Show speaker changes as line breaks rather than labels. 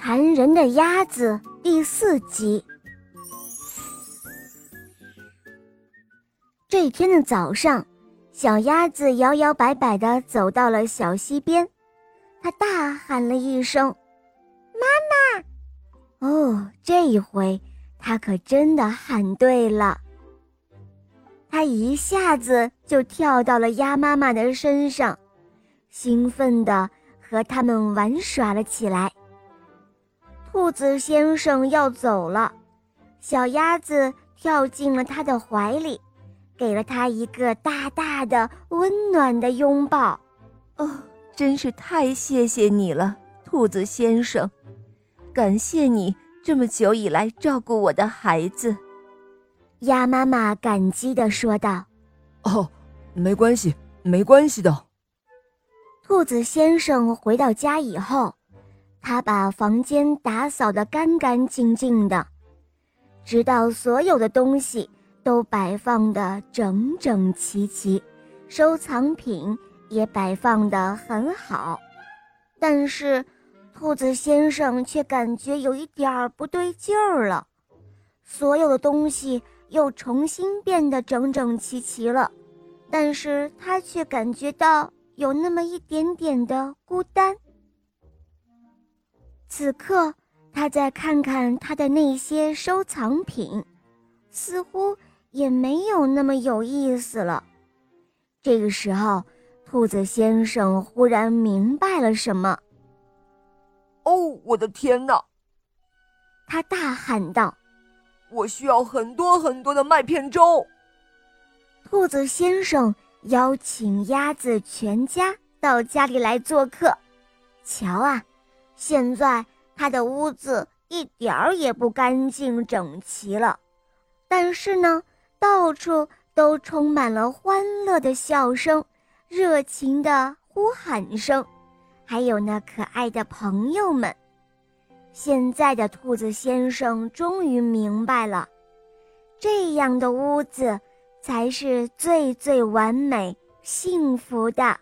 馋人的鸭子第四集。这天的早上，小鸭子摇摇摆摆地走到了小溪边，它大喊了一声：“妈妈！”哦，这一回它可真的喊对了。它一下子就跳到了鸭妈妈的身上，兴奋地和它们玩耍了起来。兔子先生要走了，小鸭子跳进了他的怀里，给了他一个大大的、温暖的拥抱。
哦，真是太谢谢你了，兔子先生！感谢你这么久以来照顾我的孩子。
鸭妈妈感激地说道：“
哦，没关系，没关系的。”
兔子先生回到家以后。他把房间打扫得干干净净的，直到所有的东西都摆放得整整齐齐，收藏品也摆放得很好。但是，兔子先生却感觉有一点儿不对劲儿了。所有的东西又重新变得整整齐齐了，但是他却感觉到有那么一点点的孤单。此刻，他再看看他的那些收藏品，似乎也没有那么有意思了。这个时候，兔子先生忽然明白了什么。
“哦，我的天哪！”
他大喊道，“
我需要很多很多的麦片粥。”
兔子先生邀请鸭子全家到家里来做客。瞧啊！现在他的屋子一点儿也不干净整齐了，但是呢，到处都充满了欢乐的笑声、热情的呼喊声，还有那可爱的朋友们。现在的兔子先生终于明白了，这样的屋子才是最最完美、幸福的。